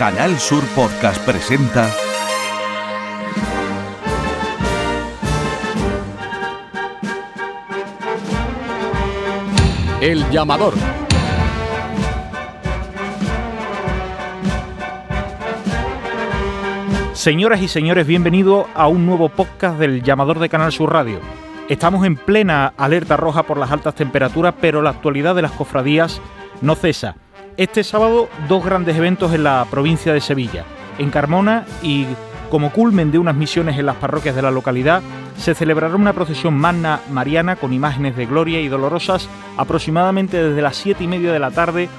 Canal Sur Podcast presenta El llamador. Señoras y señores, bienvenidos a un nuevo podcast del llamador de Canal Sur Radio. Estamos en plena alerta roja por las altas temperaturas, pero la actualidad de las cofradías no cesa. Este sábado dos grandes eventos en la provincia de Sevilla. En Carmona y como culmen de unas misiones en las parroquias de la localidad, se celebrará una procesión magna mariana con imágenes de gloria y dolorosas aproximadamente desde las siete y media de la tarde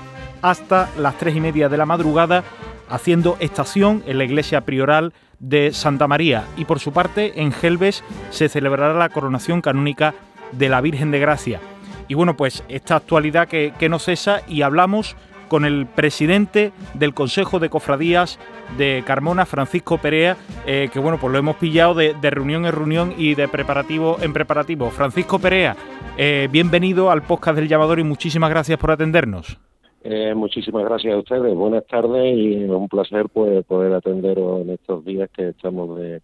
hasta las tres y media de la madrugada, haciendo estación en la iglesia prioral de Santa María. Y por su parte, en Gelbes se celebrará la coronación canónica de la Virgen de Gracia. Y bueno, pues esta actualidad que no cesa y hablamos con el presidente del Consejo de Cofradías de Carmona, Francisco Perea, eh, que bueno, pues lo hemos pillado de, reunión en reunión y de preparativo en preparativo. Francisco Perea, eh, bienvenido al podcast del llamador y muchísimas gracias por atendernos. Eh, muchísimas gracias a ustedes, buenas tardes y un placer pues, poder atenderos en estos días que estamos de,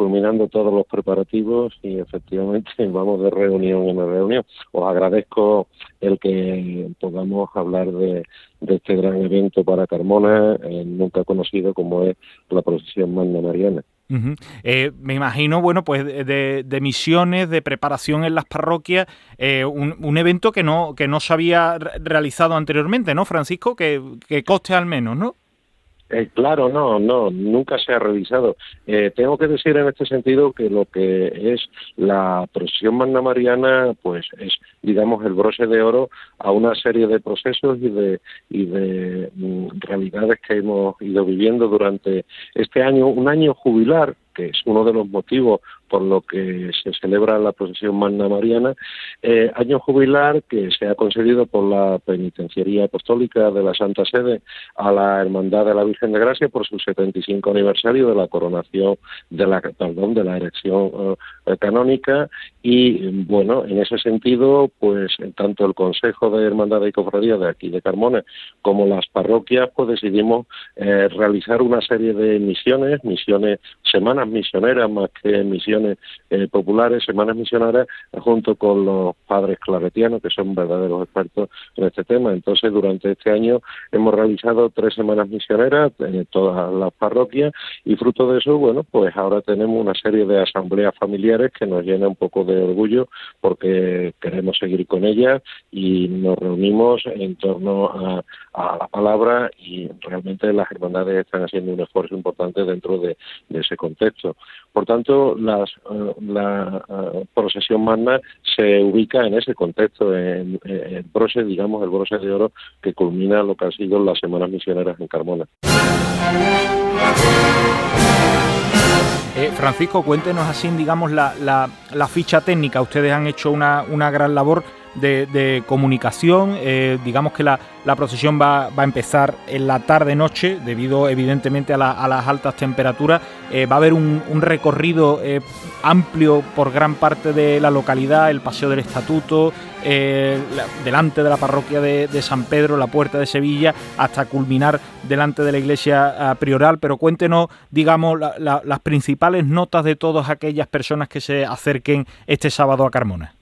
culminando todos los preparativos y efectivamente vamos de reunión en reunión. Os agradezco el que podamos hablar de, de este gran evento para Carmona, eh, nunca conocido como es la procesión Magna Mariana. Eh, me imagino, bueno, pues de, misiones, de preparación en las parroquias, eh, un, un, evento que no, que no se había realizado anteriormente, ¿no, Francisco? Que, que coste al menos, ¿no? Eh, claro, no, no, nunca se ha revisado. Eh, tengo que decir en este sentido que lo que es la procesión magna mariana, pues es, digamos, el broche de oro a una serie de procesos y de, y de mm, realidades que hemos ido viviendo durante este año, un año jubilar, que es uno de los motivos por lo que se celebra la procesión magna mariana, eh, año jubilar que se ha concedido por la Penitenciaría Apostólica de la Santa Sede a la Hermandad de la Virgen de Gracia por su 75 aniversario de la coronación de la perdón de la erección eh, canónica. Y bueno en ese sentido pues tanto el Consejo de Hermandad y Cofradía de aquí de Carmona como las parroquias pues decidimos eh, realizar una serie de misiones misiones semanas misioneras más que misiones eh, populares, semanas misioneras, junto con los padres claretianos, que son verdaderos expertos en este tema. Entonces, durante este año hemos realizado tres semanas misioneras en todas las parroquias y fruto de eso, bueno, pues ahora tenemos una serie de asambleas familiares que nos llena un poco de orgullo porque queremos seguir con ellas y nos reunimos en torno a, a la palabra y realmente las hermandades están haciendo un esfuerzo importante dentro de, de ese contexto. Por tanto, las, uh, la uh, procesión magna se ubica en ese contexto, en, el broche, digamos, el broche de oro que culmina lo que han sido las semanas misioneras en Carmona. Eh, Francisco, cuéntenos así, digamos, la, ficha técnica. Ustedes han hecho una gran labor de, comunicación. Eh, digamos que la, la procesión va, va, a empezar en la tarde-noche, debido evidentemente a, la, las altas temperaturas. Eh, va a haber un, recorrido eh, amplio por gran parte de la localidad, el Paseo del Estatuto, la, delante de la parroquia de, de, San Pedro, la Puerta de Sevilla, hasta culminar delante de la iglesia prioral. Pero cuéntenos, digamos, la, las principales notas de todas aquellas personas que se acerquen este sábado a Carmona.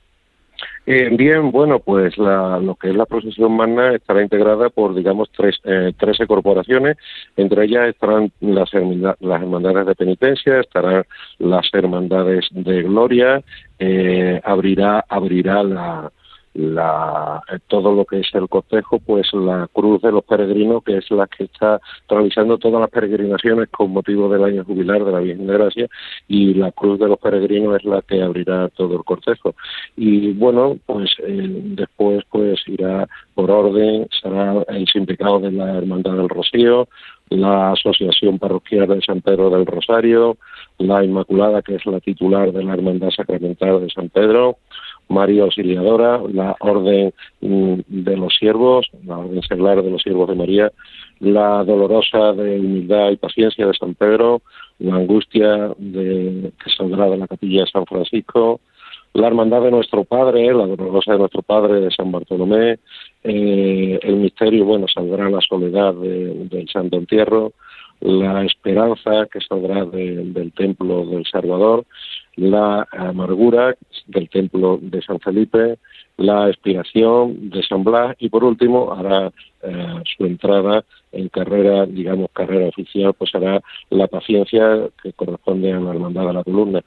Eh, bien, bueno, pues la, lo que es la procesión magna estará integrada por, digamos, tres, eh, 13 corporaciones. Entre ellas estarán las, las hermandades de penitencia, estarán las hermandades de gloria, eh, abrirá, abrirá la, la, todo lo que es el cortejo, pues la cruz de los peregrinos, que es la que está realizando todas las peregrinaciones con motivo del año jubilar de la Virgen de Gracia, y la cruz de los peregrinos es la que abrirá todo el cortejo. Y bueno, pues eh, después pues irá por orden, será el sin pecado de la Hermandad del Rocío, la Asociación Parroquial de San Pedro del Rosario, la Inmaculada, que es la titular de la Hermandad Sacramental de San Pedro, María Auxiliadora, la Orden de los Siervos, la Orden Seglar de los Siervos de María, la Dolorosa de Humildad y Paciencia de San Pedro, la Angustia de, que saldrá de la Capilla de San Francisco, la Hermandad de Nuestro Padre, la Dolorosa de Nuestro Padre de San Bartolomé, eh, el Misterio, bueno, saldrá la Soledad de, del Santo Entierro, la esperanza que saldrá del templo del Salvador, la amargura del templo de San Felipe, la expiración de San Blas y por último hará eh, su entrada en carrera, digamos carrera oficial, pues hará la paciencia que corresponde a la hermandad de la columna.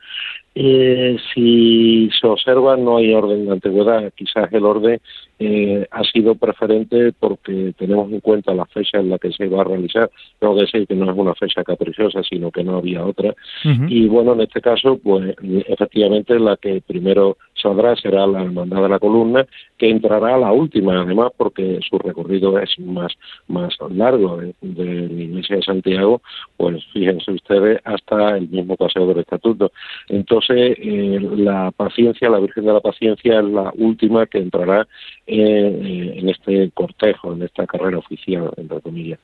Eh, si se observa, no hay orden de antigüedad. Quizás el orden eh, ha sido preferente porque tenemos en cuenta la fecha en la que se va a realizar. Tengo que decir que no es una fecha caprichosa, sino que no había otra. Y bueno, en este caso, pues efectivamente la que primero saldrá será la hermandad de la columna, que entrará a la última, además, porque su recorrido es más, más largo de, la iglesia de Santiago, pues fíjense ustedes, hasta el mismo paseo del estatuto. Entonces, eh, la paciencia, la Virgen de la Paciencia es la última que entrará eh, en este cortejo, en esta carrera oficial, entre comillas.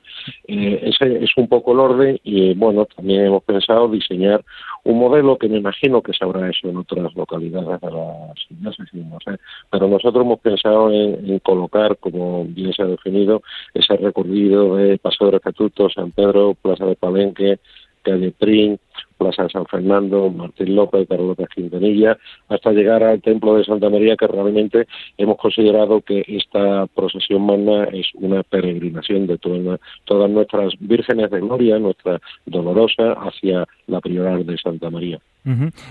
Eh, ese es un poco el orden y, bueno, también hemos pensado diseñar un modelo que me imagino que se habrá hecho en otras localidades de las diócesis, no sé, pero nosotros hemos pensado en, colocar, como bien se ha definido, ese recorrido de Paso del Estatuto, San Pedro, Plaza de Palenque, calle Prín, Plaza de San Fernando, Martín López, Carlos López Quintanilla, hasta llegar al Templo de Santa María, que realmente hemos considerado que esta procesión magna es una peregrinación de todas, nuestras vírgenes de gloria, nuestra dolorosa, hacia la prioridad de Santa María.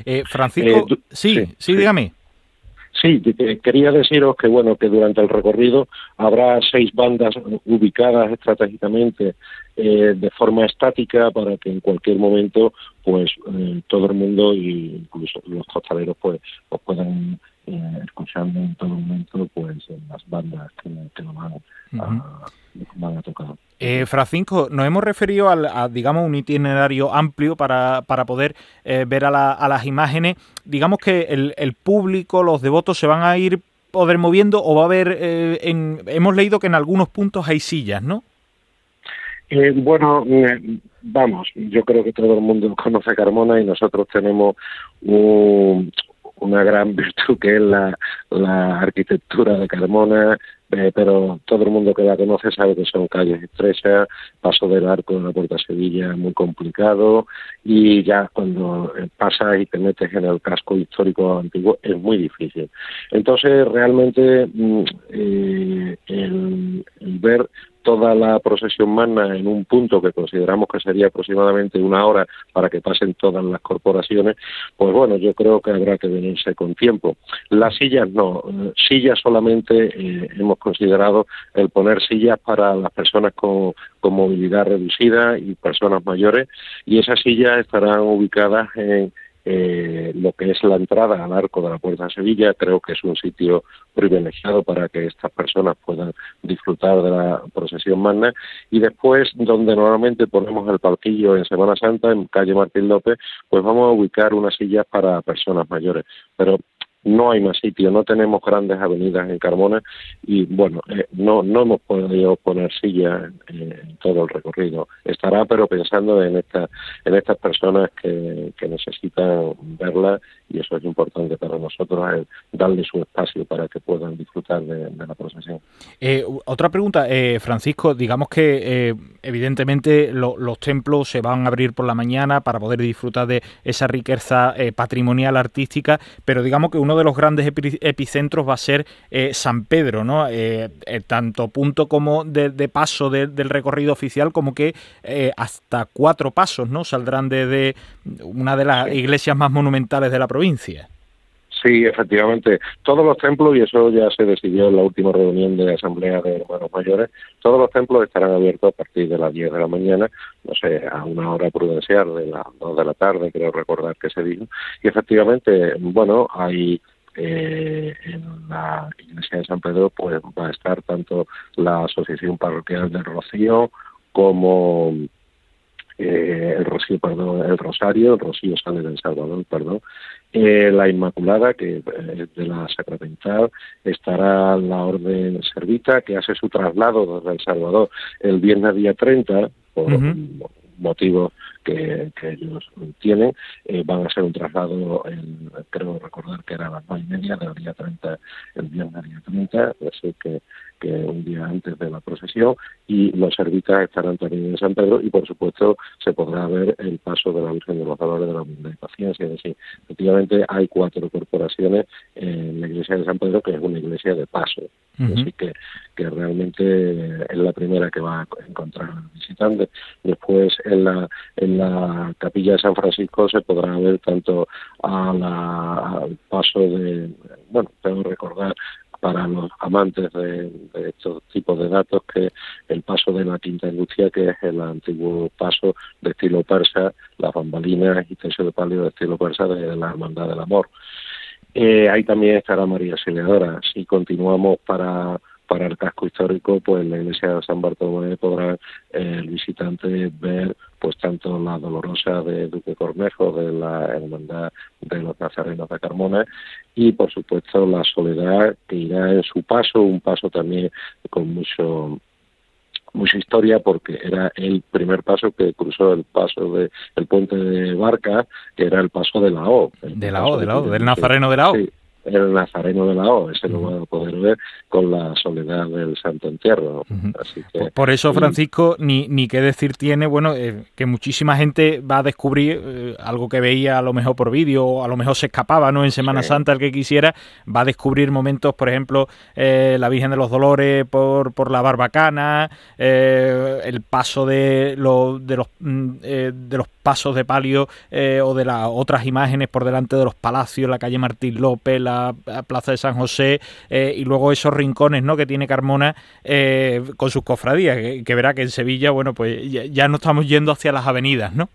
Eh, Francisco, eh, sí, sí, dígame. Sí, quería deciros que bueno que durante el recorrido habrá seis bandas ubicadas estratégicamente eh, de forma estática para que en cualquier momento pues eh, todo el mundo y incluso los costaleros pues, pues puedan eh, escuchando en todo momento pues las bandas que, que nos van, a, tocar. Eh, Francisco, nos hemos referido al, a, digamos, un itinerario amplio para, para poder eh, ver a, a, las imágenes. Digamos que el, el, público, los devotos se van a ir poder moviendo o va a haber, eh, en, hemos leído que en algunos puntos hay sillas, ¿no? Eh, bueno, vamos, yo creo que todo el mundo conoce Carmona y nosotros tenemos un, una gran virtud que es la, arquitectura de Carmona, eh, pero todo el mundo que la conoce sabe que son calles estrechas, paso del arco en la Puerta Sevilla muy complicado y ya cuando eh, pasas y te metes en el casco histórico antiguo es muy difícil. Entonces realmente mm, eh, el ver toda la procesión magna en un punto que consideramos que sería aproximadamente una hora para que pasen todas las corporaciones, pues bueno, yo creo que habrá que venirse con tiempo. Las sillas no, sillas solamente eh, hemos considerado el poner sillas para las personas con, con movilidad reducida y personas mayores y esas sillas estarán ubicadas en eh, lo que es la entrada al arco de la Puerta de Sevilla. Creo que es un sitio privilegiado para que estas personas puedan disfrutar de la procesión magna. Y después, donde normalmente ponemos el palquillo en Semana Santa, en calle Martín López, pues vamos a ubicar unas sillas para personas mayores. Pero no hay más sitio, no tenemos grandes avenidas en Carmona y bueno, eh, no, no hemos podido poner silla en, todo el recorrido. Estará, pero pensando en, esta, en estas personas que, que necesitan verla y eso es importante para nosotros, darle su espacio para que puedan disfrutar de, la procesión. Eh, otra pregunta, eh, Francisco, digamos que evidentemente los templos se van a abrir por la mañana para poder disfrutar de esa riqueza patrimonial artística, pero digamos que uno de los grandes epicentros va a ser eh, San Pedro, ¿no? Eh, eh, tanto punto como de, paso del recorrido oficial como que hasta cuatro pasos, ¿no? Saldrán de, una de las iglesias más monumentales de la provincia. Sí, efectivamente. Todos los templos, y eso ya se decidió en la última reunión de la Asamblea de Hermanos Mayores, todos los templos estarán abiertos a partir de las 10 de la mañana, no sé, a una hora prudencial de las 2 de la tarde, creo recordar que se dijo. Y efectivamente, bueno, hay eh, en la iglesia de San Pedro pues va a estar tanto la Asociación Parroquial del Rocío como eh, el Rocío, perdón, el Rosario, el Rocío sale del Salvador, perdón, eh, la Inmaculada, que es de la Sacramental, estará la Orden Servita, que hace su traslado desde El Salvador el viernes día 30, por motivos que, ellos tienen. Eh, van a ser un traslado, creo recordar que era a las nueve y media del día 30, el viernes día 30, así que que un día antes de la procesión y los servitas estarán también en San Pedro y por supuesto se podrá ver el paso de la Virgen de los Valores de la Humildad y Paciencia. Es decir, efectivamente hay cuatro corporaciones en la iglesia de San Pedro que es una iglesia de paso. Así que, que realmente es la primera que va a encontrar el visitante. Después en la, en la capilla de San Francisco se podrá ver tanto a la, al paso de, bueno, tengo que recordar para los amantes de, estos tipos de datos que el paso de la Quinta Industria, que es el antiguo paso de estilo persa, las bambalinas y tercio de palio de estilo persa de la Hermandad del Amor. Eh, ahí también estará María Auxiliadora. Si continuamos para para el casco histórico, pues la iglesia de San Bartolomé podrá eh, el visitante ver pues tanto la dolorosa de Duque Cornejo de la hermandad de los nazarenos de Carmona y por supuesto la soledad que irá en su paso, un paso también con mucho mucha historia porque era el primer paso que cruzó el paso de el puente de Barca, que era el paso de la O. De la O, de la O, del Nazareno de la O el Nazareno de la O, ese lo van a poder ver con la soledad del Santo Entierro. Por eso, Francisco, ni, ni qué decir tiene, bueno, eh, que muchísima gente va a descubrir eh, algo que veía a lo mejor por vídeo, o a lo mejor se escapaba, ¿no? En Semana Santa, el que quisiera, va a descubrir momentos, por ejemplo, eh, la Virgen de los Dolores por, por la Barbacana, el paso de, lo, de, los, mm, de los pasos de palio o de las otras imágenes por delante de los palacios, la calle Martín López, la Plaza de San José eh, y luego esos rincones ¿no? que tiene Carmona eh, con sus cofradías, que, verá que en Sevilla, bueno, pues ya, ya no estamos yendo hacia las avenidas, ¿no?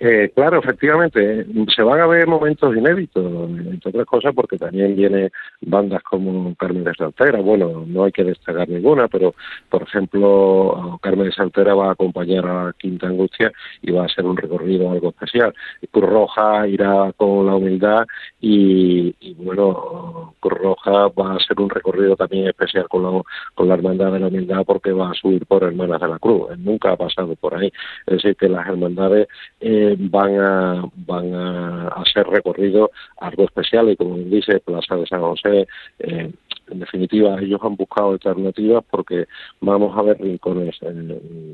Eh, claro, efectivamente, se van a ver momentos inéditos, entre otras cosas, porque también viene bandas como Carmen de Saltera. Bueno, no hay que destacar ninguna, pero por ejemplo, Carmen de Saltera va a acompañar a Quinta Angustia y va a ser un recorrido algo especial. Cruz Roja irá con la humildad y, bueno, Cruz Roja va a ser un recorrido también especial con la, con la Hermandad de la Humildad porque va a subir por Hermanas de la Cruz. nunca ha pasado por ahí. Es decir, que las hermandades. Eh, van a van a hacer recorrido algo especial y como dice Plaza de San José eh, en definitiva ellos han buscado alternativas porque vamos a ver rincones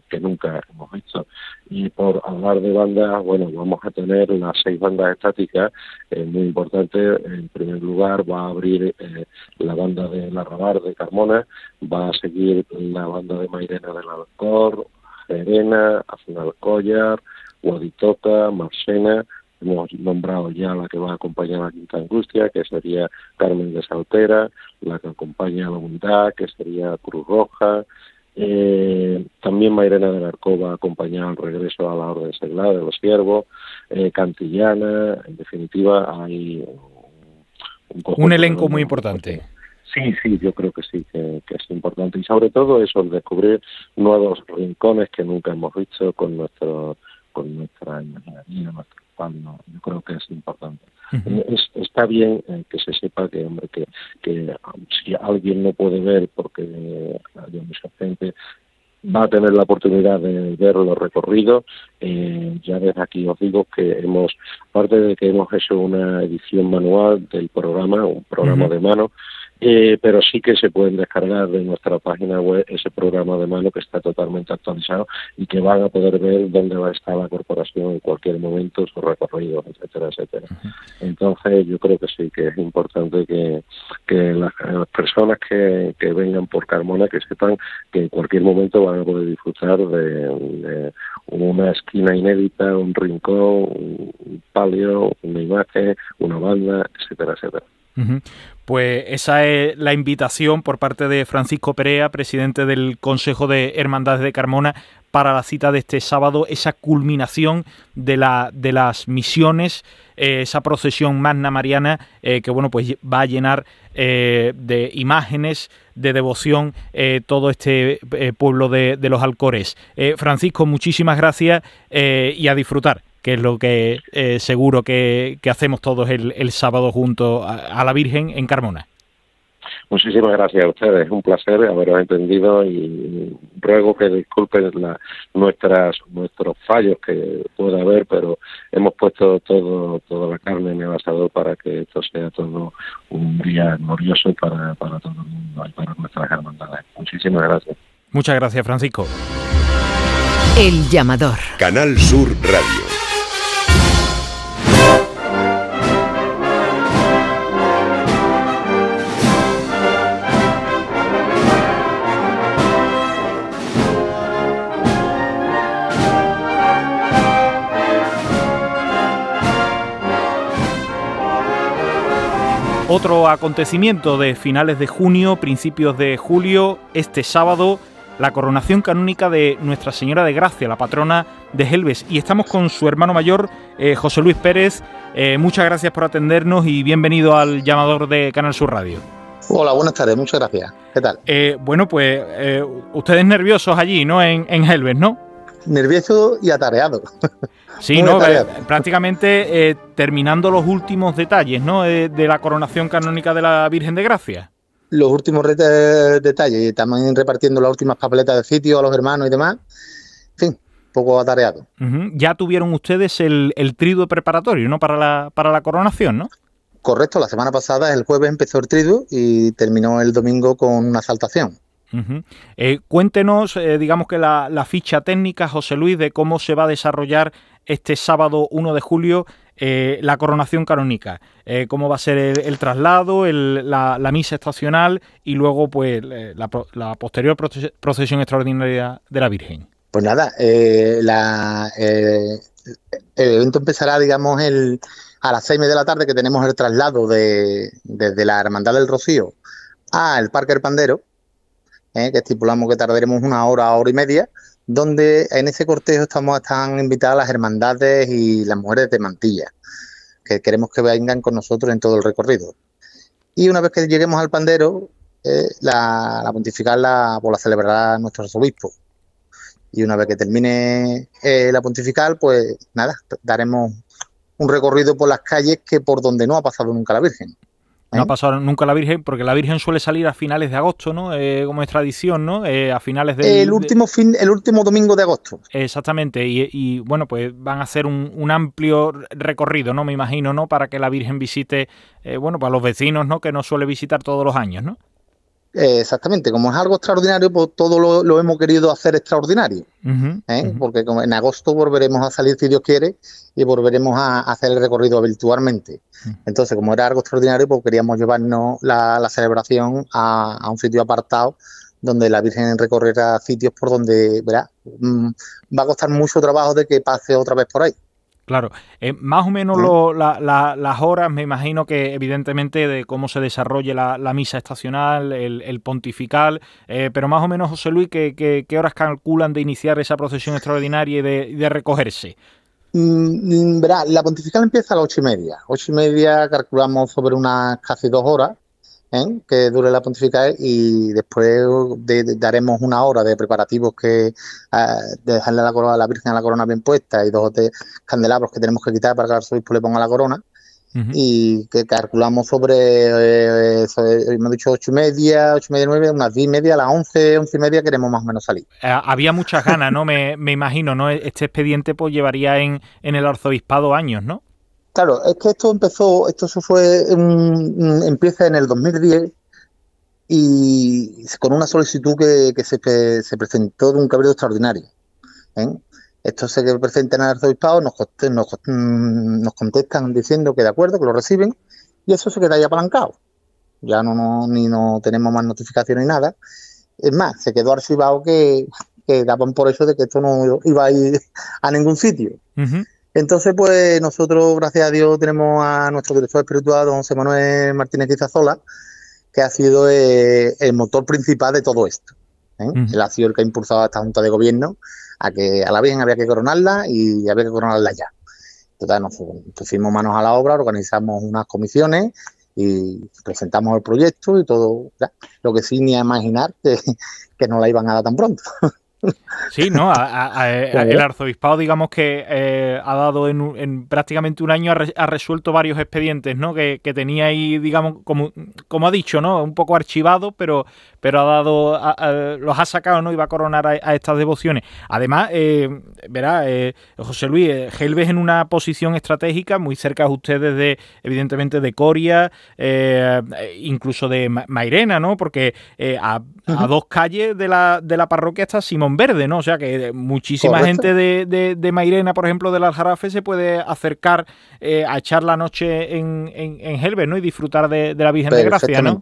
que nunca hemos visto. Y por hablar de bandas bueno vamos a tener las seis bandas estáticas eh, muy importante en primer lugar va a abrir eh, la banda de La Rabar de Carmona. Va a seguir la banda de Mairena del Alcor Serena, Afinal Collar, Guaditoca, Marcena, hemos nombrado ya la que va a acompañar a la Quinta Angustia, que sería Carmen de Saltera, la que acompaña a la Unidad, que sería Cruz Roja, eh, también Mairena de Arco va a acompañar al regreso a la Orden Seglar de los Siervos, eh, Cantillana, en definitiva hay un, elenco muy importante. Sí, sí, yo creo que sí, que, es importante. Y sobre todo eso, el descubrir nuevos rincones que nunca hemos visto con nuestro con nuestra imaginaría, nuestro no, yo creo que es importante. está bien eh, que se sepa que, hombre, que, que um, si alguien no puede ver porque hay mucha gente, va a tener la oportunidad de ver los recorridos. Eh, ya desde aquí os digo que hemos, aparte de que hemos hecho una edición manual del programa, un programa de mano, eh, pero sí que se pueden descargar de nuestra página web ese programa de mano que está totalmente actualizado y que van a poder ver dónde va a estar la corporación en cualquier momento, sus recorridos, etcétera, etcétera. Entonces yo creo que sí, que es importante que, que las, personas que, que vengan por Carmona que sepan que en cualquier momento van a poder disfrutar de, una esquina inédita, un rincón, un palio, una imagen, una banda, etcétera, etcétera. Pues esa es la invitación por parte de Francisco Perea, presidente del Consejo de Hermandades de Carmona, para la cita de este sábado, esa culminación de, la, de las misiones, eh, esa procesión magna mariana eh, que bueno pues va a llenar eh, de imágenes, de devoción todo este pueblo de, de, los Alcores. Francisco, muchísimas gracias y a disfrutar que es lo que eh, seguro que, hacemos todos el, sábado junto a, la Virgen en Carmona. Muchísimas gracias a ustedes, un placer haberos entendido y ruego que disculpen nuestras nuestros fallos que pueda haber, pero hemos puesto todo toda la carne en el asador para que esto sea todo un día glorioso para, para todo el mundo y para nuestras hermandades. Muchísimas gracias. Muchas gracias, Francisco. El llamador. Canal Sur Radio. Otro acontecimiento de finales de junio, principios de julio, este sábado, la coronación canónica de Nuestra Señora de Gracia, la patrona de Helves. Y estamos con su hermano mayor, eh, José Luis Pérez. Eh, muchas gracias por atendernos y bienvenido al llamador de Canal Sur Radio. Hola, buenas tardes, muchas gracias. ¿Qué tal? Eh, bueno, pues ustedes nerviosos allí, ¿no? En, en Helves, ¿no? Nervioso y atareado. Sí, no, prácticamente eh, terminando los últimos detalles, ¿no? Eh, de la coronación canónica de la Virgen de Gracia. Los últimos detalles, y también repartiendo las últimas papeletas de sitio a los hermanos y demás. En fin, poco atareado. Ya tuvieron ustedes el, el triduo preparatorio, ¿no? Para la, para la coronación, ¿no? Correcto, la semana pasada, el jueves empezó el triduo y terminó el domingo con una saltación. Eh, cuéntenos, digamos que la, la, ficha técnica, José Luis, de cómo se va a desarrollar este sábado 1 de julio eh, la coronación canónica. Eh, cómo va a ser el, traslado, la, misa estacional y luego pues eh, la, posterior procesión extraordinaria de la Virgen. Pues nada, el evento empezará, digamos, el, a las seis de la tarde que tenemos el traslado de, desde la Hermandad del Rocío al Parque El Pandero, que estipulamos que tardaremos una hora, hora y media, donde en ese cortejo estamos, están invitadas las hermandades y las mujeres de mantilla, que queremos que vengan con nosotros en todo el recorrido. Y una vez que lleguemos al pandero, eh, la, pontifical la, pues la celebrará nuestro arzobispo. Y una vez que termine eh, la pontifical, pues nada, daremos un recorrido por las calles que por donde no ha pasado nunca la Virgen. No ha ¿Eh? pasado nunca la Virgen, porque la Virgen suele salir a finales de agosto, ¿no? Eh, como es tradición, ¿no? Eh, a finales de... El último, fin, el último domingo de agosto. Exactamente, y, bueno, pues van a hacer un, amplio recorrido, ¿no? Me imagino, ¿no? Para que la Virgen visite, bueno, para los vecinos, ¿no? Que no suele visitar todos los años, ¿no? Exactamente, como es algo extraordinario, pues todo lo, hemos querido hacer extraordinario, porque en agosto volveremos a salir si Dios quiere y volveremos a, hacer el recorrido virtualmente. Entonces, como era algo extraordinario, pues queríamos llevarnos la, celebración a, un sitio apartado donde la Virgen recorrerá sitios por donde, verá, mm, va a costar mucho trabajo de que pase otra vez por ahí. Claro, eh, más o menos las horas, me imagino que evidentemente de cómo se desarrolle la, misa estacional, el, pontifical, eh, pero más o menos, José Luis, ¿qué, horas calculan de iniciar esa procesión extraordinaria y de recogerse? Mm, mm, verá, la pontifical empieza a las ocho y media. Ocho y media calculamos sobre unas casi dos horas ¿eh? que dure la pontifical y después daremos una hora de preparativos que uh, de dejarle la corona a la Virgen a la corona bien puesta y dos o tres candelabros que tenemos que quitar para que el arzobispo le ponga la corona y que calculamos sobre, eh, hemos dicho ocho y media, ocho y media, nueve, unas diez y media, a las once, once y media queremos más o menos salir. Eh, había muchas ganas, ¿no? me, me, imagino, ¿no? Este expediente pues llevaría en, en el arzobispado años, ¿no? Claro, es que esto empezó, esto fue, empieza en el 2010 y con una solicitud que, se, se presentó de un cabildo extraordinario. ¿eh? Esto se presenta en el arzobispado, nos, mm, nos, contestan diciendo que de acuerdo, que lo reciben, y eso se queda ahí apalancado. Ya no, no ni no tenemos más notificaciones ni nada. Es más, se quedó archivado que, que daban por eso de que esto no iba a ir a ningún sitio. Entonces, pues nosotros, gracias a Dios, tenemos a nuestro director espiritual, don José Manuel Martínez Quizazola, que ha sido eh, el motor principal de todo esto. ¿eh? Él ha sido el que ha impulsado a esta Junta de Gobierno a que a la Virgen había que coronarla y había que coronarla ya. Entonces nos pusimos manos a la obra, organizamos unas comisiones y presentamos el proyecto y todo, lo que sí ni a imaginar que, que no la iban a dar tan pronto. Sí, ¿no? el arzobispado, digamos que eh, ha dado en, prácticamente un año, ha, resuelto varios expedientes, ¿no? Que, tenía ahí, digamos, como, como ha dicho, ¿no? Un poco archivado, pero, pero ha dado, los ha sacado, ¿no? Y va a coronar a, estas devociones. Además, eh, verá, eh, José Luis, Gelbes en una posición estratégica muy cerca de ustedes, de, evidentemente, de Coria, incluso de Mairena, ¿no? Porque a, dos calles de la, de la parroquia está Simón Verde, ¿no? O sea que muchísima gente de, de, Mairena, por ejemplo, del Aljarafe, se puede acercar a echar la noche en, en, ¿no? Y disfrutar de, la Virgen de Gracia, ¿no?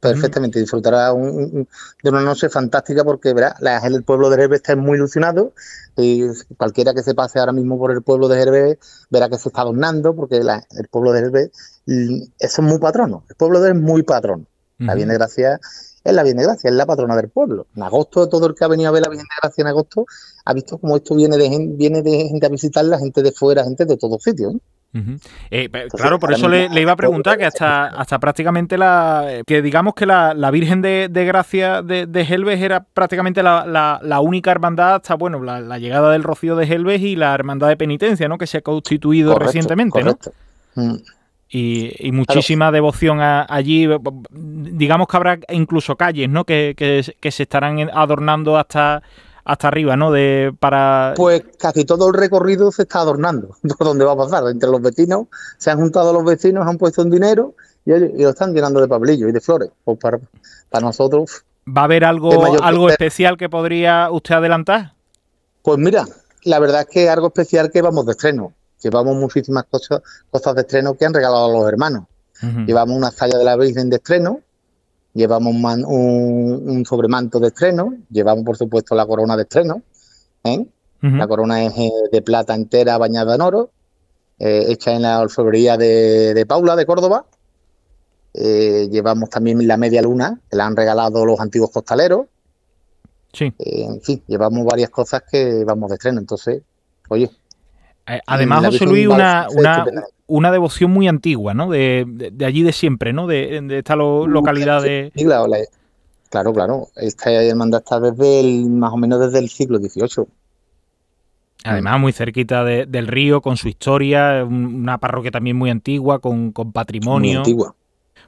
perfectamente, disfrutará de una noche fantástica porque verá, la, el pueblo de Herbe está muy ilusionado y cualquiera que se pase ahora mismo por el pueblo de Herbe verá que se está adornando porque el pueblo de Herbe es muy patrono, el pueblo de Herbe es muy patrono. La Bien de Gracia es la Bien de Gracia, es la patrona del pueblo. En agosto, todo el que ha venido a ver la Bien de Gracia en agosto ha visto cómo esto viene de, viene de gente a visitar, la gente de fuera, gente de todos sitios. Eh, claro, por eso le, iba a preguntar que hasta, hasta prácticamente la. que digamos que la, Virgen de, Gracia de, de, Helves era prácticamente la, única hermandad hasta, bueno, la, llegada del Rocío de Helves y la hermandad de penitencia, ¿no? Que se ha constituido recientemente, ¿no? Mm. Y, muchísima devoción allí. Digamos que habrá incluso calles, ¿no? Que, que se estarán adornando hasta hasta arriba, ¿no? De, para... Pues casi todo el recorrido se está adornando, por donde va a pasar. Entre los vecinos, se han juntado los vecinos, han puesto un dinero y, lo están llenando de papelillos y de flores. Pues para, para nosotros... ¿Va a haber algo, algo especial que podría usted adelantar? Pues mira, la verdad es que algo especial que vamos de estreno. Llevamos muchísimas cosas, cosas de estreno que han regalado a los hermanos. Llevamos una salla de la Virgen de estreno, llevamos un, sobremanto de estreno, llevamos por supuesto la corona de estreno, ¿eh? la corona es eh, de plata entera bañada en oro, eh, hecha en la orfebrería de, Paula de Córdoba, llevamos también la media luna, que la han regalado los antiguos costaleros, sí. en fin, llevamos varias cosas que vamos de estreno, entonces, oye, Además, José Luis, una, una, devoción muy antigua, ¿no? De, allí de siempre, ¿no? De, esta localidad de... claro, claro. Esta hermandad está desde el, más o menos desde el siglo XVIII. Además, muy cerquita del río, con su historia, una parroquia también muy antigua, con, patrimonio. Muy antigua.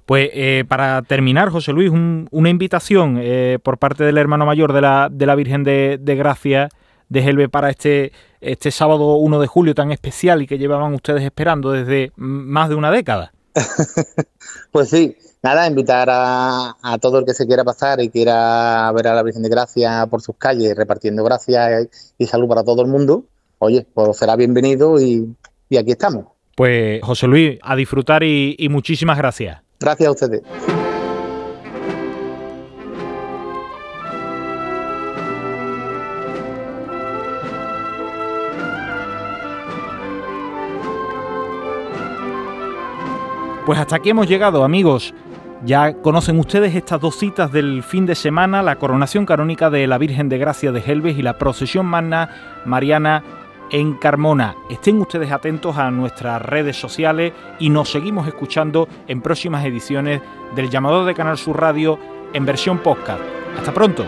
Pues eh, para terminar, José Luis, una invitación eh, por parte del hermano mayor de la, de la Virgen de, de Gracia de Helve para este, este sábado 1 de julio tan especial y que llevaban ustedes esperando desde más de una década. pues sí, nada, invitar a, todo el que se quiera pasar y quiera ver a la Virgen de Gracia por sus calles repartiendo gracias y salud para todo el mundo. Oye, pues será bienvenido y, aquí estamos. Pues José Luis, a disfrutar y muchísimas gracias. Gracias a ustedes. Pues hasta aquí hemos llegado, amigos. Ya conocen ustedes estas dos citas del fin de semana, la coronación canónica de la Virgen de Gracia de Helves y la procesión magna mariana en Carmona. Estén ustedes atentos a nuestras redes sociales y nos seguimos escuchando en próximas ediciones del llamador de Canal Sur Radio en versión podcast. Hasta pronto.